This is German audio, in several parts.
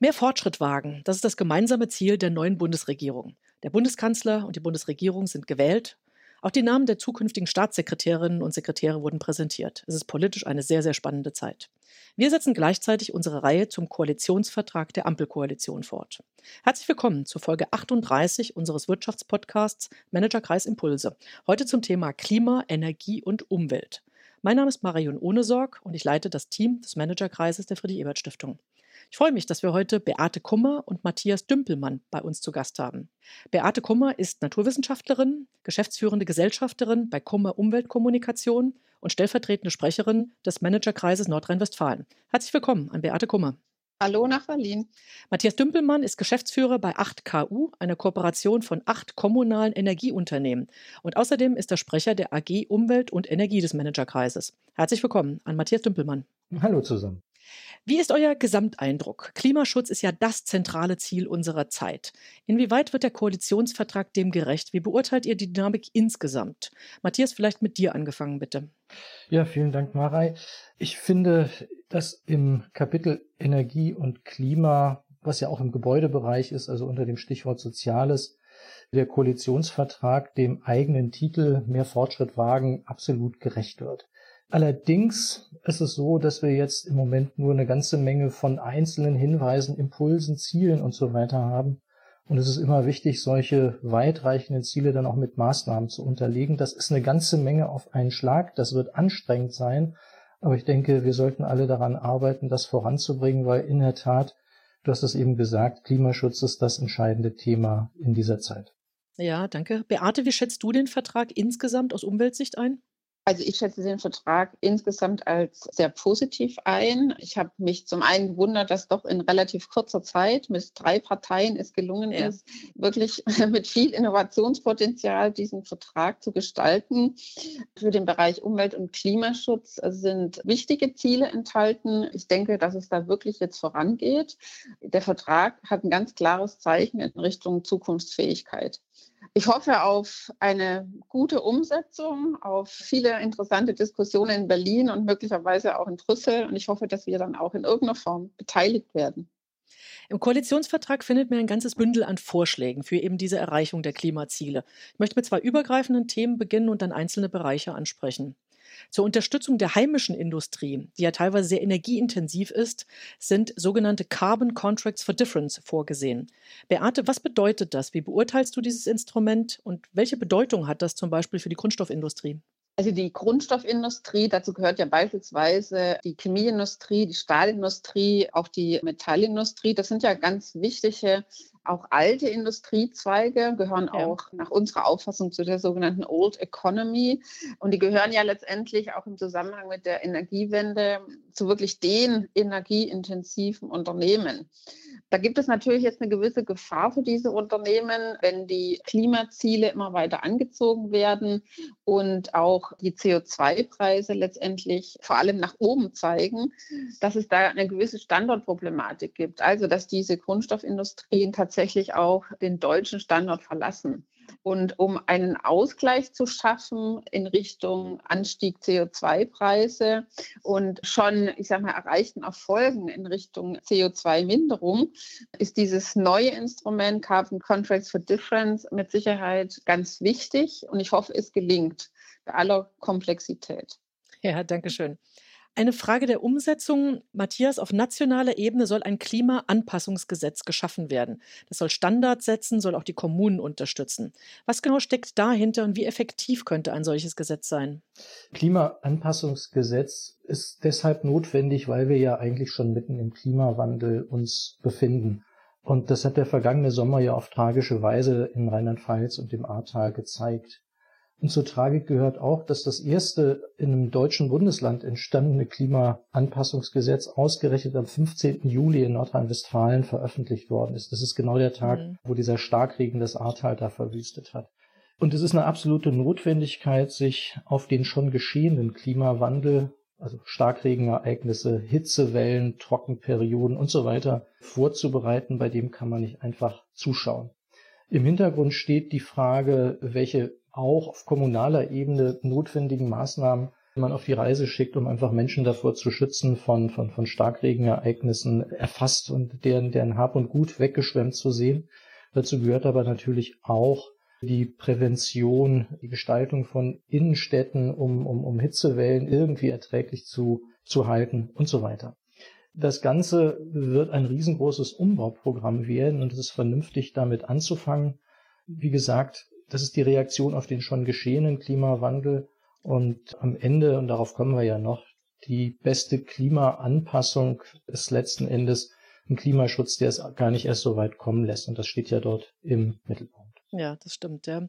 Mehr Fortschritt wagen, das ist das gemeinsame Ziel der neuen Bundesregierung. Der Bundeskanzler und die Bundesregierung sind gewählt. Auch die Namen der zukünftigen Staatssekretärinnen und Sekretäre wurden präsentiert. Es ist politisch eine sehr, sehr spannende Zeit. Wir setzen gleichzeitig unsere Reihe zum Koalitionsvertrag der Ampelkoalition fort. Herzlich willkommen zur Folge 38 unseres Wirtschaftspodcasts Managerkreis Impulse. Heute zum Thema Klima, Energie und Umwelt. Mein Name ist Marion Ohnesorg und ich leite das Team des Managerkreises der Friedrich-Ebert-Stiftung. Ich freue mich, dass wir heute Beate Kummer und Matthias Dümpelmann bei uns zu Gast haben. Beate Kummer ist Naturwissenschaftlerin, geschäftsführende Gesellschafterin bei Kummer Umweltkommunikation und stellvertretende Sprecherin des Managerkreises Nordrhein-Westfalen. Herzlich willkommen an Beate Kummer. Hallo nach Berlin. Matthias Dümpelmann ist Geschäftsführer bei 8KU, einer Kooperation von acht kommunalen Energieunternehmen. Und außerdem ist er Sprecher der AG Umwelt und Energie des Managerkreises. Herzlich willkommen an Matthias Dümpelmann. Hallo zusammen. Wie ist euer Gesamteindruck? Klimaschutz ist ja das zentrale Ziel unserer Zeit. Inwieweit wird der Koalitionsvertrag dem gerecht? Wie beurteilt ihr die Dynamik insgesamt? Matthias, vielleicht mit dir angefangen, bitte. Ja, vielen Dank, Marei. Ich finde, dass im Kapitel Energie und Klima, was ja auch im Gebäudebereich ist, also unter dem Stichwort Soziales, der Koalitionsvertrag dem eigenen Titel Mehr Fortschritt wagen absolut gerecht wird. Allerdings ist es so, dass wir jetzt im Moment nur eine ganze Menge von einzelnen Hinweisen, Impulsen, Zielen und so weiter haben. Und es ist immer wichtig, solche weitreichenden Ziele dann auch mit Maßnahmen zu unterlegen. Das ist eine ganze Menge auf einen Schlag. Das wird anstrengend sein. Aber ich denke, wir sollten alle daran arbeiten, das voranzubringen, weil in der Tat, du hast es eben gesagt, Klimaschutz ist das entscheidende Thema in dieser Zeit. Ja, danke. Beate, wie schätzt du den Vertrag insgesamt aus Umweltsicht ein? Also ich schätze den Vertrag insgesamt als sehr positiv ein. Ich habe mich zum einen gewundert, dass doch in relativ kurzer Zeit mit drei Parteien es gelungen ja. ist, wirklich mit viel Innovationspotenzial diesen Vertrag zu gestalten. Für den Bereich Umwelt- und Klimaschutz sind wichtige Ziele enthalten. Ich denke, dass es da wirklich jetzt vorangeht. Der Vertrag hat ein ganz klares Zeichen in Richtung Zukunftsfähigkeit. Ich hoffe auf eine gute Umsetzung, auf viele interessante Diskussionen in Berlin und möglicherweise auch in Brüssel. Und ich hoffe, dass wir dann auch in irgendeiner Form beteiligt werden. Im Koalitionsvertrag findet man ein ganzes Bündel an Vorschlägen für eben diese Erreichung der Klimaziele. Ich möchte mit zwei übergreifenden Themen beginnen und dann einzelne Bereiche ansprechen. Zur Unterstützung der heimischen Industrie, die ja teilweise sehr energieintensiv ist, sind sogenannte Carbon Contracts for Difference vorgesehen. Beate, was bedeutet das? Wie beurteilst du dieses Instrument und welche Bedeutung hat das zum Beispiel für die Grundstoffindustrie? Also die Grundstoffindustrie, dazu gehört ja beispielsweise die Chemieindustrie, die Stahlindustrie, auch die Metallindustrie. Das sind ja ganz wichtige, auch alte Industriezweige, gehören ja. auch nach unserer Auffassung zu der sogenannten Old Economy. Und die gehören ja letztendlich auch im Zusammenhang mit der Energiewende zu wirklich den energieintensiven Unternehmen. Da gibt es natürlich jetzt eine gewisse Gefahr für diese Unternehmen, wenn die Klimaziele immer weiter angezogen werden und auch die CO2-Preise letztendlich vor allem nach oben zeigen, dass es da eine gewisse Standortproblematik gibt. Also, dass diese Grundstoffindustrien tatsächlich auch den deutschen Standort verlassen. Und um einen Ausgleich zu schaffen in Richtung Anstieg CO2-Preise und schon, ich sage mal, erreichten Erfolgen in Richtung CO2-Minderung, ist dieses neue Instrument Carbon Contracts for Difference mit Sicherheit ganz wichtig. Und ich hoffe, es gelingt bei aller Komplexität. Ja, danke schön. Eine Frage der Umsetzung. Matthias, auf nationaler Ebene soll ein Klimaanpassungsgesetz geschaffen werden. Das soll Standards setzen, soll auch die Kommunen unterstützen. Was genau steckt dahinter und wie effektiv könnte ein solches Gesetz sein? Klimaanpassungsgesetz ist deshalb notwendig, weil wir ja eigentlich schon mitten im Klimawandel uns befinden. Und das hat der vergangene Sommer ja auf tragische Weise in Rheinland-Pfalz und dem Ahrtal gezeigt. Und zur Tragik gehört auch, dass das erste in einem deutschen Bundesland entstandene Klimaanpassungsgesetz ausgerechnet am 15. Juli in Nordrhein-Westfalen veröffentlicht worden ist. Das ist genau der Tag, mhm. wo dieser Starkregen das Ahrtal da verwüstet hat. Und es ist eine absolute Notwendigkeit, sich auf den schon geschehenen Klimawandel, also Starkregenereignisse, Hitzewellen, Trockenperioden und so weiter vorzubereiten. Bei dem kann man nicht einfach zuschauen. Im Hintergrund steht die Frage, welche auch auf kommunaler Ebene notwendigen Maßnahmen man auf die Reise schickt, um einfach Menschen davor zu schützen, von, von, von Starkregenereignissen erfasst und deren, deren Hab und Gut weggeschwemmt zu sehen. Dazu gehört aber natürlich auch die Prävention, die Gestaltung von Innenstädten, um, um, um Hitzewellen irgendwie erträglich zu, zu halten und so weiter. Das Ganze wird ein riesengroßes Umbauprogramm werden und es ist vernünftig, damit anzufangen. Wie gesagt, das ist die Reaktion auf den schon geschehenen Klimawandel und am Ende, und darauf kommen wir ja noch, die beste Klimaanpassung ist letzten Endes ein Klimaschutz, der es gar nicht erst so weit kommen lässt. Und das steht ja dort im Mittelpunkt. Ja, das stimmt, ja.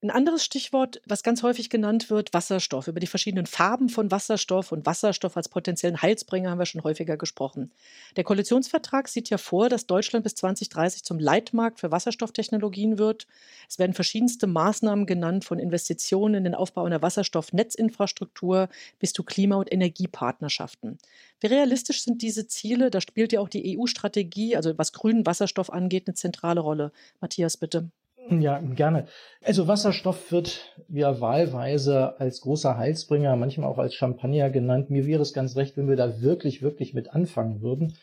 Ein anderes Stichwort, was ganz häufig genannt wird, Wasserstoff. Über die verschiedenen Farben von Wasserstoff und Wasserstoff als potenziellen Heilsbringer haben wir schon häufiger gesprochen. Der Koalitionsvertrag sieht ja vor, dass Deutschland bis 2030 zum Leitmarkt für Wasserstofftechnologien wird. Es werden verschiedenste Maßnahmen genannt, von Investitionen in den Aufbau einer Wasserstoffnetzinfrastruktur bis zu Klima- und Energiepartnerschaften. Wie realistisch sind diese Ziele? Da spielt ja auch die EU-Strategie, also was grünen Wasserstoff angeht, eine zentrale Rolle. Matthias, bitte. Ja, gerne. Also Wasserstoff wird ja wahlweise als großer Heilsbringer, manchmal auch als Champagner genannt. Mir wäre es ganz recht, wenn wir da wirklich, wirklich mit anfangen würden.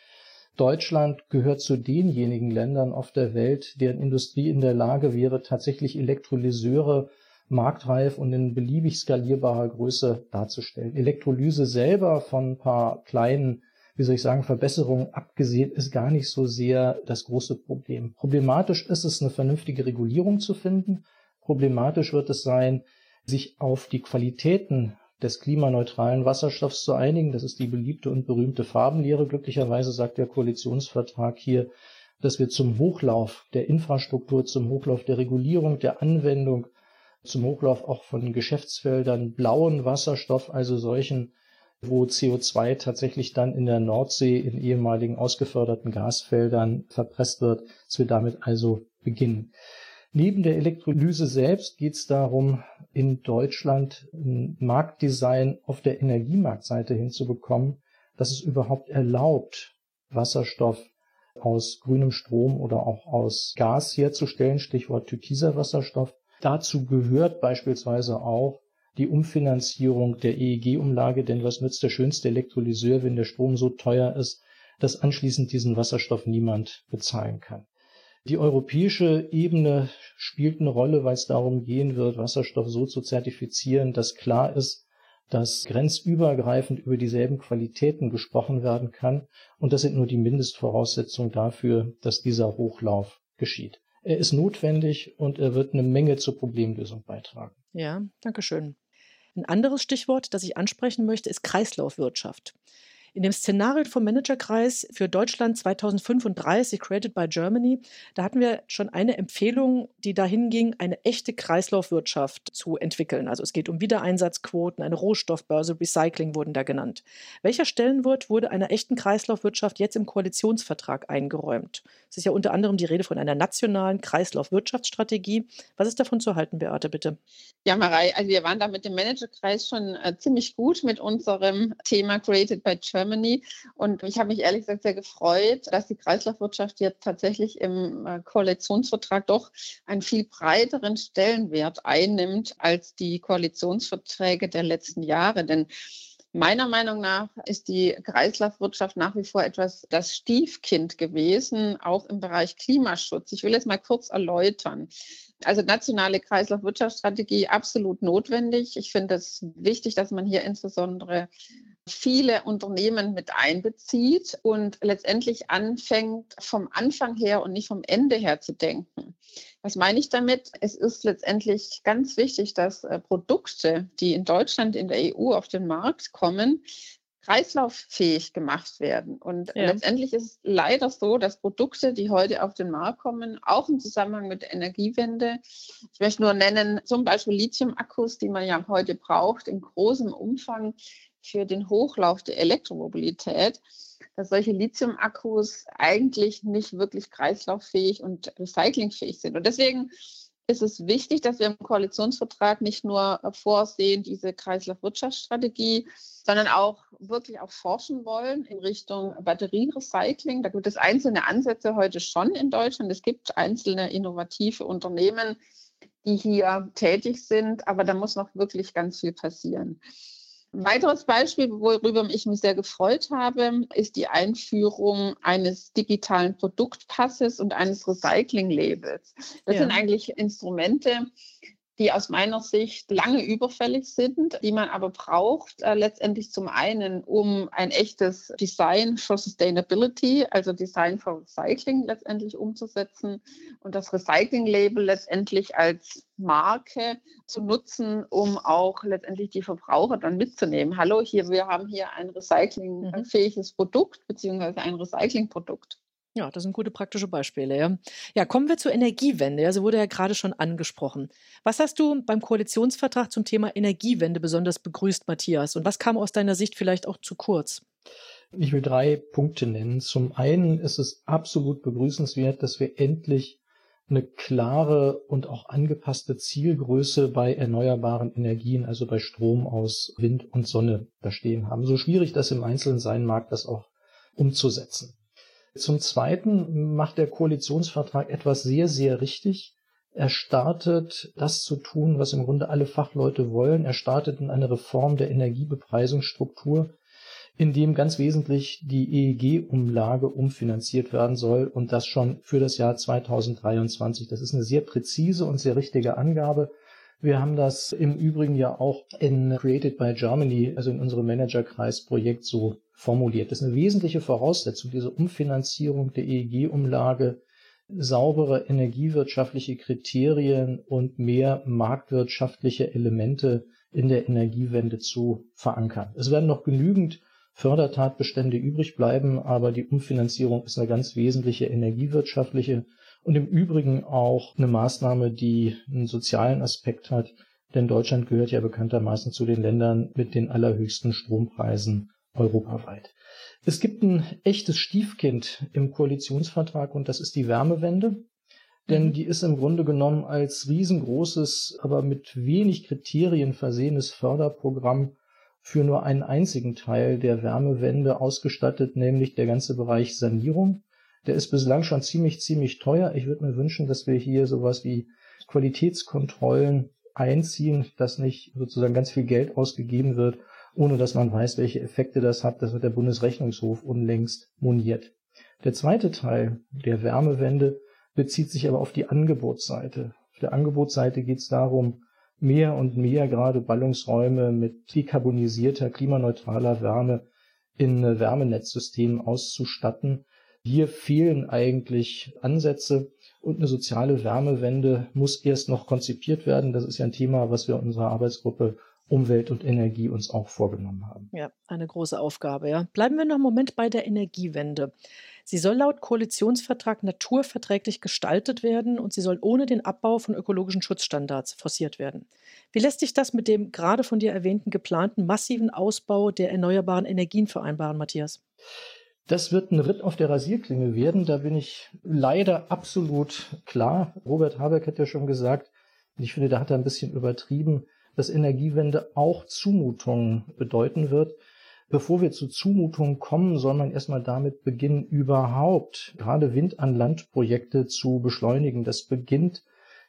Deutschland gehört zu denjenigen Ländern auf der Welt, deren Industrie in der Lage wäre, tatsächlich Elektrolyseure marktreif und in beliebig skalierbarer Größe darzustellen. Elektrolyse selber von ein paar kleinen wie soll ich sagen, Verbesserungen abgesehen, ist gar nicht so sehr das große Problem. Problematisch ist es, eine vernünftige Regulierung zu finden. Problematisch wird es sein, sich auf die Qualitäten des klimaneutralen Wasserstoffs zu einigen. Das ist die beliebte und berühmte Farbenlehre. Glücklicherweise sagt der Koalitionsvertrag hier, dass wir zum Hochlauf der Infrastruktur, zum Hochlauf der Regulierung, der Anwendung, zum Hochlauf auch von Geschäftsfeldern blauen Wasserstoff, also solchen wo CO2 tatsächlich dann in der Nordsee in ehemaligen ausgeförderten Gasfeldern verpresst wird, dass wir damit also beginnen. Neben der Elektrolyse selbst geht es darum, in Deutschland ein Marktdesign auf der Energiemarktseite hinzubekommen, dass es überhaupt erlaubt, Wasserstoff aus grünem Strom oder auch aus Gas herzustellen, Stichwort türkiser Wasserstoff. Dazu gehört beispielsweise auch die Umfinanzierung der EEG-Umlage, denn was nützt der schönste Elektrolyseur, wenn der Strom so teuer ist, dass anschließend diesen Wasserstoff niemand bezahlen kann. Die europäische Ebene spielt eine Rolle, weil es darum gehen wird, Wasserstoff so zu zertifizieren, dass klar ist, dass grenzübergreifend über dieselben Qualitäten gesprochen werden kann. Und das sind nur die Mindestvoraussetzungen dafür, dass dieser Hochlauf geschieht. Er ist notwendig und er wird eine Menge zur Problemlösung beitragen. Ja, danke schön. Ein anderes Stichwort, das ich ansprechen möchte, ist Kreislaufwirtschaft. In dem Szenario vom Managerkreis für Deutschland 2035, Created by Germany, da hatten wir schon eine Empfehlung, die dahin ging, eine echte Kreislaufwirtschaft zu entwickeln. Also es geht um Wiedereinsatzquoten, eine Rohstoffbörse, Recycling wurden da genannt. Welcher Stellenwert wurde einer echten Kreislaufwirtschaft jetzt im Koalitionsvertrag eingeräumt? Es ist ja unter anderem die Rede von einer nationalen Kreislaufwirtschaftsstrategie. Was ist davon zu halten, Beate, bitte? Ja, Marei, also wir waren da mit dem Managerkreis schon äh, ziemlich gut mit unserem Thema Created by Germany. Germany. Und ich habe mich ehrlich gesagt sehr gefreut, dass die Kreislaufwirtschaft jetzt tatsächlich im äh, Koalitionsvertrag doch einen viel breiteren Stellenwert einnimmt als die Koalitionsverträge der letzten Jahre. Denn Meiner Meinung nach ist die Kreislaufwirtschaft nach wie vor etwas das Stiefkind gewesen, auch im Bereich Klimaschutz. Ich will jetzt mal kurz erläutern. Also nationale Kreislaufwirtschaftsstrategie absolut notwendig. Ich finde es wichtig, dass man hier insbesondere viele Unternehmen mit einbezieht und letztendlich anfängt, vom Anfang her und nicht vom Ende her zu denken. Was meine ich damit? Es ist letztendlich ganz wichtig, dass äh, Produkte, die in Deutschland, in der EU auf den Markt kommen, kreislauffähig gemacht werden. Und ja. letztendlich ist es leider so, dass Produkte, die heute auf den Markt kommen, auch im Zusammenhang mit der Energiewende, ich möchte nur nennen, zum Beispiel Lithium-Akkus, die man ja heute braucht, in großem Umfang, für den Hochlauf der Elektromobilität, dass solche Lithium-Akkus eigentlich nicht wirklich kreislauffähig und recyclingfähig sind. Und deswegen ist es wichtig, dass wir im Koalitionsvertrag nicht nur vorsehen, diese Kreislaufwirtschaftsstrategie, sondern auch wirklich auch forschen wollen in Richtung Batterierecycling. Da gibt es einzelne Ansätze heute schon in Deutschland. Es gibt einzelne innovative Unternehmen, die hier tätig sind, aber da muss noch wirklich ganz viel passieren. Ein weiteres Beispiel, worüber ich mich sehr gefreut habe, ist die Einführung eines digitalen Produktpasses und eines Recycling-Labels. Das ja. sind eigentlich Instrumente, die aus meiner Sicht lange überfällig sind, die man aber braucht, äh, letztendlich zum einen, um ein echtes Design for Sustainability, also Design for Recycling letztendlich umzusetzen und das Recycling-Label letztendlich als Marke zu nutzen, um auch letztendlich die Verbraucher dann mitzunehmen. Hallo, hier, wir haben hier ein recyclingfähiges mhm. Produkt beziehungsweise ein Recyclingprodukt. Ja, das sind gute praktische Beispiele. Ja. ja, kommen wir zur Energiewende. Sie wurde ja gerade schon angesprochen. Was hast du beim Koalitionsvertrag zum Thema Energiewende besonders begrüßt, Matthias? Und was kam aus deiner Sicht vielleicht auch zu kurz? Ich will drei Punkte nennen. Zum einen ist es absolut begrüßenswert, dass wir endlich eine klare und auch angepasste Zielgröße bei erneuerbaren Energien, also bei Strom aus Wind und Sonne, da stehen haben. So schwierig das im Einzelnen sein mag, das auch umzusetzen. Zum Zweiten macht der Koalitionsvertrag etwas sehr, sehr richtig. Er startet das zu tun, was im Grunde alle Fachleute wollen. Er startet in eine Reform der Energiebepreisungsstruktur, in dem ganz wesentlich die EEG-Umlage umfinanziert werden soll und das schon für das Jahr 2023. Das ist eine sehr präzise und sehr richtige Angabe. Wir haben das im Übrigen ja auch in Created by Germany, also in unserem Managerkreis-Projekt so formuliert. Das ist eine wesentliche Voraussetzung, diese Umfinanzierung der EEG-Umlage, saubere energiewirtschaftliche Kriterien und mehr marktwirtschaftliche Elemente in der Energiewende zu verankern. Es werden noch genügend Fördertatbestände übrig bleiben, aber die Umfinanzierung ist eine ganz wesentliche energiewirtschaftliche und im Übrigen auch eine Maßnahme, die einen sozialen Aspekt hat, denn Deutschland gehört ja bekanntermaßen zu den Ländern mit den allerhöchsten Strompreisen europaweit. Es gibt ein echtes Stiefkind im Koalitionsvertrag und das ist die Wärmewende. Denn mhm. die ist im Grunde genommen als riesengroßes, aber mit wenig Kriterien versehenes Förderprogramm für nur einen einzigen Teil der Wärmewende ausgestattet, nämlich der ganze Bereich Sanierung. Der ist bislang schon ziemlich, ziemlich teuer. Ich würde mir wünschen, dass wir hier sowas wie Qualitätskontrollen einziehen, dass nicht sozusagen ganz viel Geld ausgegeben wird, ohne dass man weiß, welche Effekte das hat. Das hat der Bundesrechnungshof unlängst moniert. Der zweite Teil der Wärmewende bezieht sich aber auf die Angebotsseite. Auf der Angebotsseite geht es darum, mehr und mehr gerade Ballungsräume mit dekarbonisierter, klimaneutraler Wärme in Wärmenetzsystemen auszustatten. Hier fehlen eigentlich Ansätze und eine soziale Wärmewende muss erst noch konzipiert werden. Das ist ja ein Thema, was wir in unserer Arbeitsgruppe Umwelt und Energie uns auch vorgenommen haben. Ja, eine große Aufgabe, ja. Bleiben wir noch einen Moment bei der Energiewende. Sie soll laut Koalitionsvertrag naturverträglich gestaltet werden und sie soll ohne den Abbau von ökologischen Schutzstandards forciert werden. Wie lässt sich das mit dem gerade von dir erwähnten geplanten massiven Ausbau der erneuerbaren Energien vereinbaren, Matthias? Das wird ein Ritt auf der Rasierklinge werden. Da bin ich leider absolut klar. Robert Habeck hat ja schon gesagt, ich finde, da hat er ein bisschen übertrieben, dass Energiewende auch Zumutungen bedeuten wird. Bevor wir zu Zumutungen kommen, soll man erstmal damit beginnen, überhaupt gerade Wind an Land Projekte zu beschleunigen. Das beginnt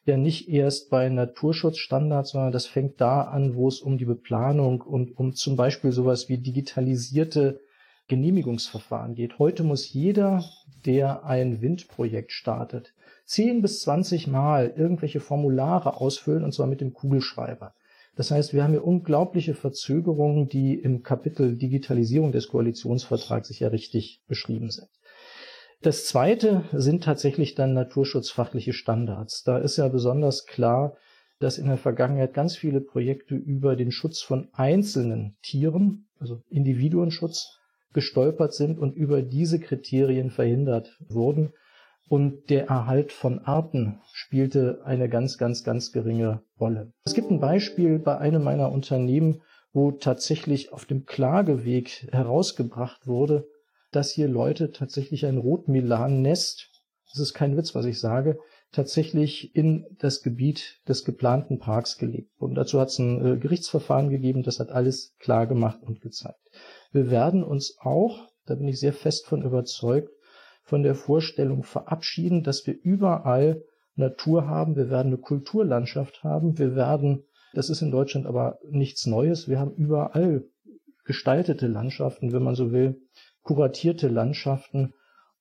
ja nicht erst bei Naturschutzstandards, sondern das fängt da an, wo es um die Beplanung und um zum Beispiel sowas wie digitalisierte Genehmigungsverfahren geht. Heute muss jeder, der ein Windprojekt startet, 10 bis 20 Mal irgendwelche Formulare ausfüllen, und zwar mit dem Kugelschreiber. Das heißt, wir haben hier unglaubliche Verzögerungen, die im Kapitel Digitalisierung des Koalitionsvertrags sicher richtig beschrieben sind. Das zweite sind tatsächlich dann naturschutzfachliche Standards. Da ist ja besonders klar, dass in der Vergangenheit ganz viele Projekte über den Schutz von einzelnen Tieren, also Individuenschutz, gestolpert sind und über diese Kriterien verhindert wurden und der Erhalt von Arten spielte eine ganz, ganz, ganz geringe Rolle. Es gibt ein Beispiel bei einem meiner Unternehmen, wo tatsächlich auf dem Klageweg herausgebracht wurde, dass hier Leute tatsächlich ein Rotmilan-Nest, das ist kein Witz, was ich sage, tatsächlich in das Gebiet des geplanten Parks gelegt wurden. Dazu hat es ein äh, Gerichtsverfahren gegeben, das hat alles klar gemacht und gezeigt. Wir werden uns auch, da bin ich sehr fest von überzeugt, von der Vorstellung verabschieden, dass wir überall Natur haben, wir werden eine Kulturlandschaft haben, wir werden, das ist in Deutschland aber nichts Neues, wir haben überall gestaltete Landschaften, wenn man so will, kuratierte Landschaften.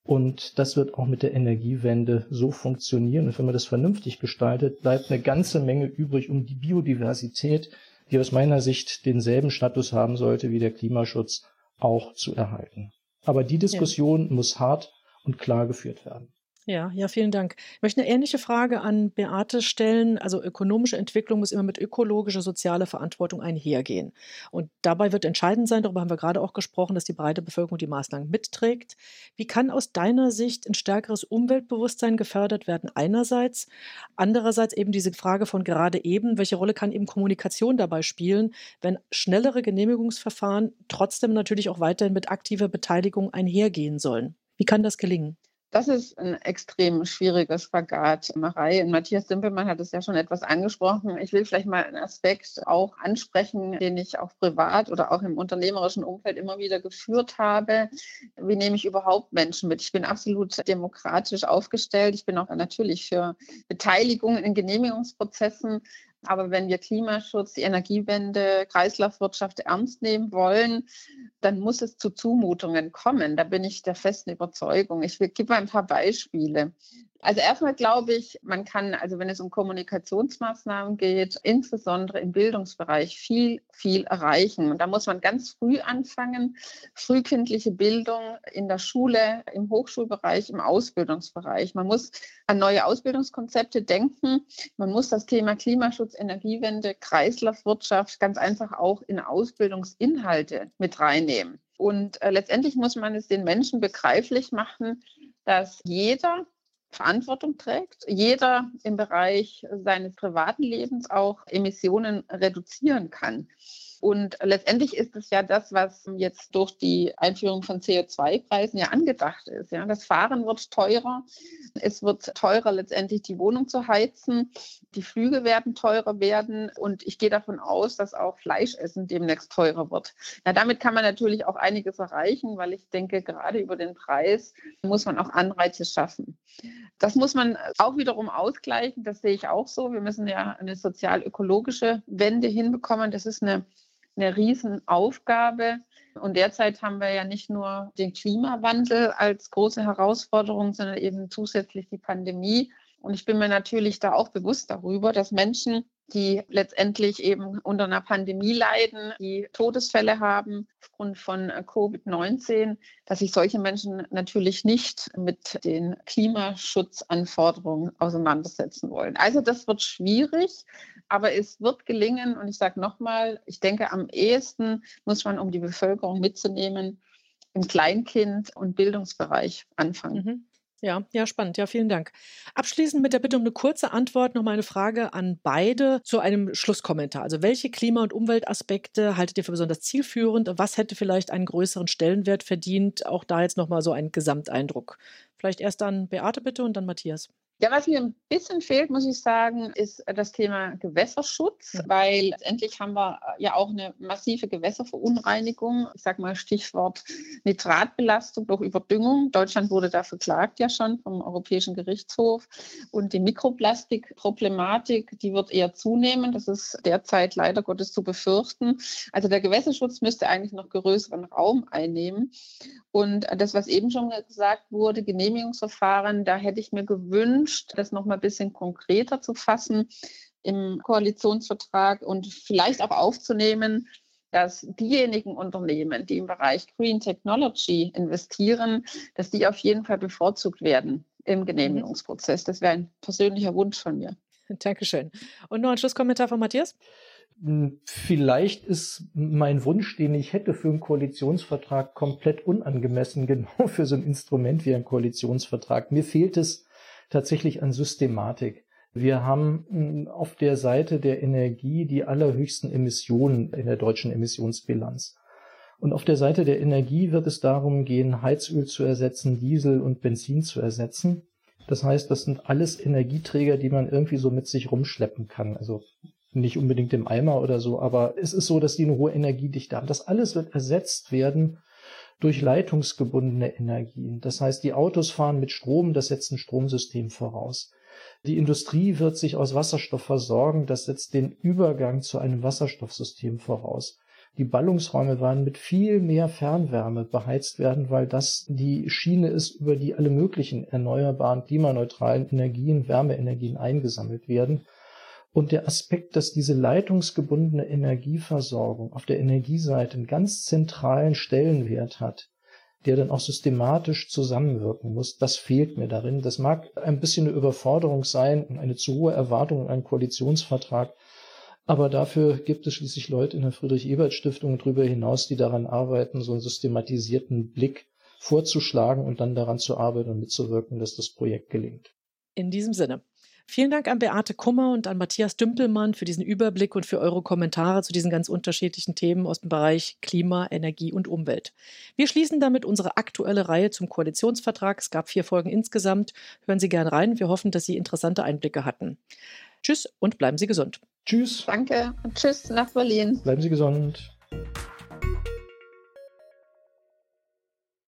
Und das wird auch mit der Energiewende so funktionieren. Und wenn man das vernünftig gestaltet, bleibt eine ganze Menge übrig, um die Biodiversität, die aus meiner Sicht denselben Status haben sollte wie der Klimaschutz, auch zu erhalten. Aber die Diskussion ja. muss hart und klar geführt werden. Ja, ja, vielen Dank. Ich möchte eine ähnliche Frage an Beate stellen. Also ökonomische Entwicklung muss immer mit ökologischer, sozialer Verantwortung einhergehen. Und dabei wird entscheidend sein, darüber haben wir gerade auch gesprochen, dass die breite Bevölkerung die Maßnahmen mitträgt. Wie kann aus deiner Sicht ein stärkeres Umweltbewusstsein gefördert werden einerseits? Andererseits eben diese Frage von gerade eben, welche Rolle kann eben Kommunikation dabei spielen, wenn schnellere Genehmigungsverfahren trotzdem natürlich auch weiterhin mit aktiver Beteiligung einhergehen sollen? Wie kann das gelingen? Das ist ein extrem schwieriges Spagat, Marei. Und Matthias Simpelmann hat es ja schon etwas angesprochen. Ich will vielleicht mal einen Aspekt auch ansprechen, den ich auch privat oder auch im unternehmerischen Umfeld immer wieder geführt habe. Wie nehme ich überhaupt Menschen mit? Ich bin absolut demokratisch aufgestellt. Ich bin auch natürlich für Beteiligung in Genehmigungsprozessen. Aber wenn wir Klimaschutz, die Energiewende, Kreislaufwirtschaft ernst nehmen wollen, dann muss es zu Zumutungen kommen. Da bin ich der festen Überzeugung. Ich gebe ein paar Beispiele. Also erstmal glaube ich, man kann, also wenn es um Kommunikationsmaßnahmen geht, insbesondere im Bildungsbereich viel, viel erreichen. Und da muss man ganz früh anfangen. Frühkindliche Bildung in der Schule, im Hochschulbereich, im Ausbildungsbereich. Man muss an neue Ausbildungskonzepte denken. Man muss das Thema Klimaschutz, Energiewende, Kreislaufwirtschaft ganz einfach auch in Ausbildungsinhalte mit reinnehmen. Und äh, letztendlich muss man es den Menschen begreiflich machen, dass jeder Verantwortung trägt, jeder im Bereich seines privaten Lebens auch Emissionen reduzieren kann. Und letztendlich ist es ja das, was jetzt durch die Einführung von CO2-Preisen ja angedacht ist. Ja. Das Fahren wird teurer. Es wird teurer, letztendlich die Wohnung zu heizen. Die Flüge werden teurer werden. Und ich gehe davon aus, dass auch Fleischessen demnächst teurer wird. Ja, damit kann man natürlich auch einiges erreichen, weil ich denke, gerade über den Preis muss man auch Anreize schaffen. Das muss man auch wiederum ausgleichen. Das sehe ich auch so. Wir müssen ja eine sozial-ökologische Wende hinbekommen. Das ist eine eine Riesenaufgabe. Und derzeit haben wir ja nicht nur den Klimawandel als große Herausforderung, sondern eben zusätzlich die Pandemie. Und ich bin mir natürlich da auch bewusst darüber, dass Menschen die letztendlich eben unter einer Pandemie leiden, die Todesfälle haben aufgrund von äh, Covid-19, dass sich solche Menschen natürlich nicht mit den Klimaschutzanforderungen auseinandersetzen wollen. Also das wird schwierig, aber es wird gelingen. Und ich sage nochmal, ich denke, am ehesten muss man, um die Bevölkerung mitzunehmen, im Kleinkind- und Bildungsbereich anfangen. Mhm. Ja, ja, spannend. Ja, vielen Dank. Abschließend mit der Bitte um eine kurze Antwort noch mal eine Frage an beide zu einem Schlusskommentar. Also welche Klima- und Umweltaspekte haltet ihr für besonders zielführend? Was hätte vielleicht einen größeren Stellenwert verdient? Auch da jetzt noch mal so ein Gesamteindruck. Vielleicht erst dann Beate bitte und dann Matthias. Ja, was mir ein bisschen fehlt, muss ich sagen, ist das Thema Gewässerschutz, weil letztendlich haben wir ja auch eine massive Gewässerverunreinigung. Ich sage mal Stichwort Nitratbelastung durch Überdüngung. Deutschland wurde da verklagt ja schon vom Europäischen Gerichtshof. Und die Mikroplastikproblematik, die wird eher zunehmen. Das ist derzeit leider Gottes zu befürchten. Also der Gewässerschutz müsste eigentlich noch größeren Raum einnehmen. Und das, was eben schon gesagt wurde, Genehmigungsverfahren, da hätte ich mir gewünscht, gewünscht, das noch mal ein bisschen konkreter zu fassen im Koalitionsvertrag und vielleicht auch aufzunehmen, dass diejenigen Unternehmen, die im Bereich Green Technology investieren, dass die auf jeden Fall bevorzugt werden im mhm. Genehmigungsprozess. Das wäre ein persönlicher Wunsch von mir. Dankeschön. Und noch ein Schlusskommentar von Matthias? Hm, vielleicht ist mein Wunsch, den ich hätte für einen Koalitionsvertrag, komplett unangemessen, genau für so ein Instrument wie ein Koalitionsvertrag. Mir fehlt es tatsächlich an Systematik. Wir haben hm, auf der Seite der Energie die allerhöchsten Emissionen in der deutschen Emissionsbilanz. Und auf der Seite der Energie wird es darum gehen, Heizöl zu ersetzen, Diesel und Benzin zu ersetzen. Das heißt, das sind alles Energieträger, die man irgendwie so mit sich rumschleppen kann. Also nicht unbedingt im Eimer oder so, aber es ist so, dass die eine hohe Energiedichte haben. Das alles wird ersetzt werden durch leitungsgebundene Energien. Das heißt, die Autos fahren mit Strom, das setzt ein Stromsystem voraus. Die Industrie wird sich aus Wasserstoff versorgen, das setzt den Übergang zu einem Wasserstoffsystem voraus. die Ballungsräume waren mit viel mehr Fernwärme beheizt werden, weil das die Schiene ist, über die alle möglichen erneuerbaren, klimaneutralen Energien, Wärmeenergien eingesammelt werden. Und der Aspekt, dass diese leitungsgebundene Energieversorgung auf der Energieseite einen ganz zentralen Stellenwert hat, der dann auch systematisch zusammenwirken muss, das fehlt mir darin. Das mag ein bisschen eine Überforderung sein, eine zu hohe Erwartung an einen Koalitionsvertrag, aber dafür gibt es schließlich Leute in der Friedrich-Ebert-Stiftung darüber hinaus, die daran arbeiten, so einen systematisierten Blick vorzuschlagen und dann daran zu arbeiten und mitzuwirken, dass das Projekt gelingt. In diesem Sinne. Vielen Dank an Beate Kummer und an Matthias Dümpelmann für diesen Überblick und für eure Kommentare zu diesen ganz unterschiedlichen Themen aus dem Bereich Klima, Energie und Umwelt. Wir schließen damit unsere aktuelle Reihe zum Koalitionsvertrag. Es gab vier Folgen insgesamt. Hören Sie gern rein. Wir hoffen, dass Sie interessante Einblicke hatten. Tschüss und bleiben Sie gesund. Tschüss. Danke und tschüss nach Berlin. Bleiben Sie gesund.